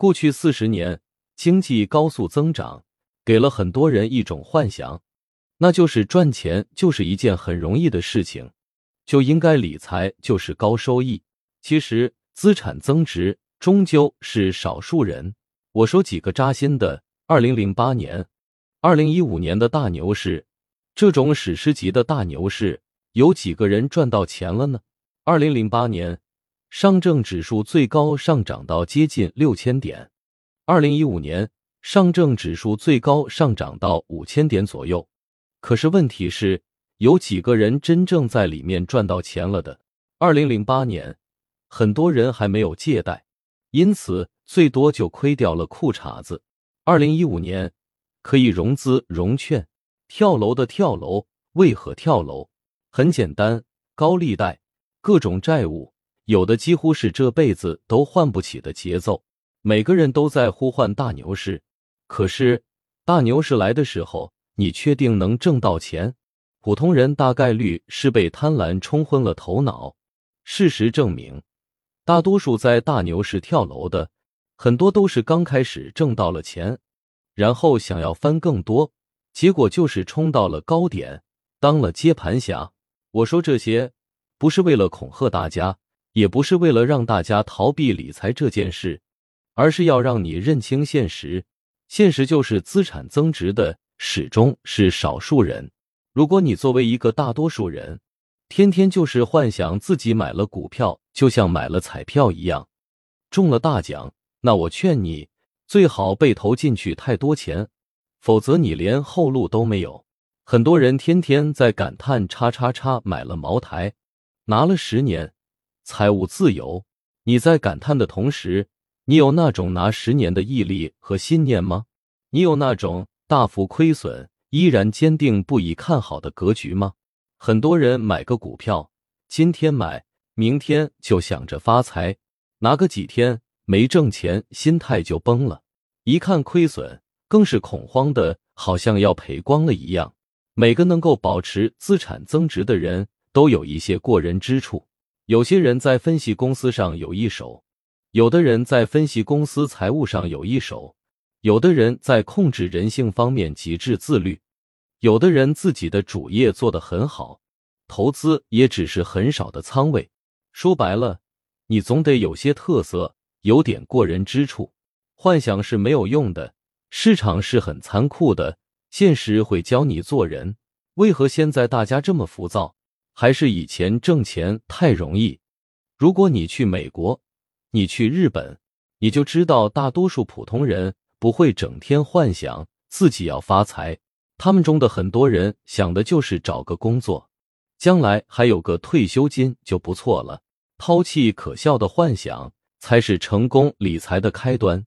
过去四十年，经济高速增长，给了很多人一种幻想，那就是赚钱就是一件很容易的事情，就应该理财就是高收益。其实，资产增值终究是少数人。我说几个扎心的：二零零八年、二零一五年的大牛市，这种史诗级的大牛市，有几个人赚到钱了呢？二零零八年。上证指数最高上涨到接近六千点，二零一五年上证指数最高上涨到五千点左右。可是问题是，有几个人真正在里面赚到钱了的？二零零八年，很多人还没有借贷，因此最多就亏掉了裤衩子。二零一五年可以融资融券，跳楼的跳楼，为何跳楼？很简单，高利贷，各种债务。有的几乎是这辈子都换不起的节奏，每个人都在呼唤大牛市，可是大牛市来的时候，你确定能挣到钱？普通人大概率是被贪婪冲昏了头脑。事实证明，大多数在大牛市跳楼的，很多都是刚开始挣到了钱，然后想要翻更多，结果就是冲到了高点，当了接盘侠。我说这些不是为了恐吓大家。也不是为了让大家逃避理财这件事，而是要让你认清现实。现实就是资产增值的始终是少数人。如果你作为一个大多数人，天天就是幻想自己买了股票就像买了彩票一样中了大奖，那我劝你最好被投进去太多钱，否则你连后路都没有。很多人天天在感叹“叉叉叉买了茅台，拿了十年”。财务自由，你在感叹的同时，你有那种拿十年的毅力和信念吗？你有那种大幅亏损依然坚定不移看好的格局吗？很多人买个股票，今天买，明天就想着发财，拿个几天没挣钱，心态就崩了。一看亏损，更是恐慌的，好像要赔光了一样。每个能够保持资产增值的人都有一些过人之处。有些人在分析公司上有一手，有的人在分析公司财务上有一手，有的人在控制人性方面极致自律，有的人自己的主业做得很好，投资也只是很少的仓位。说白了，你总得有些特色，有点过人之处。幻想是没有用的，市场是很残酷的，现实会教你做人。为何现在大家这么浮躁？还是以前挣钱太容易。如果你去美国，你去日本，你就知道大多数普通人不会整天幻想自己要发财。他们中的很多人想的就是找个工作，将来还有个退休金就不错了。抛弃可笑的幻想，才是成功理财的开端。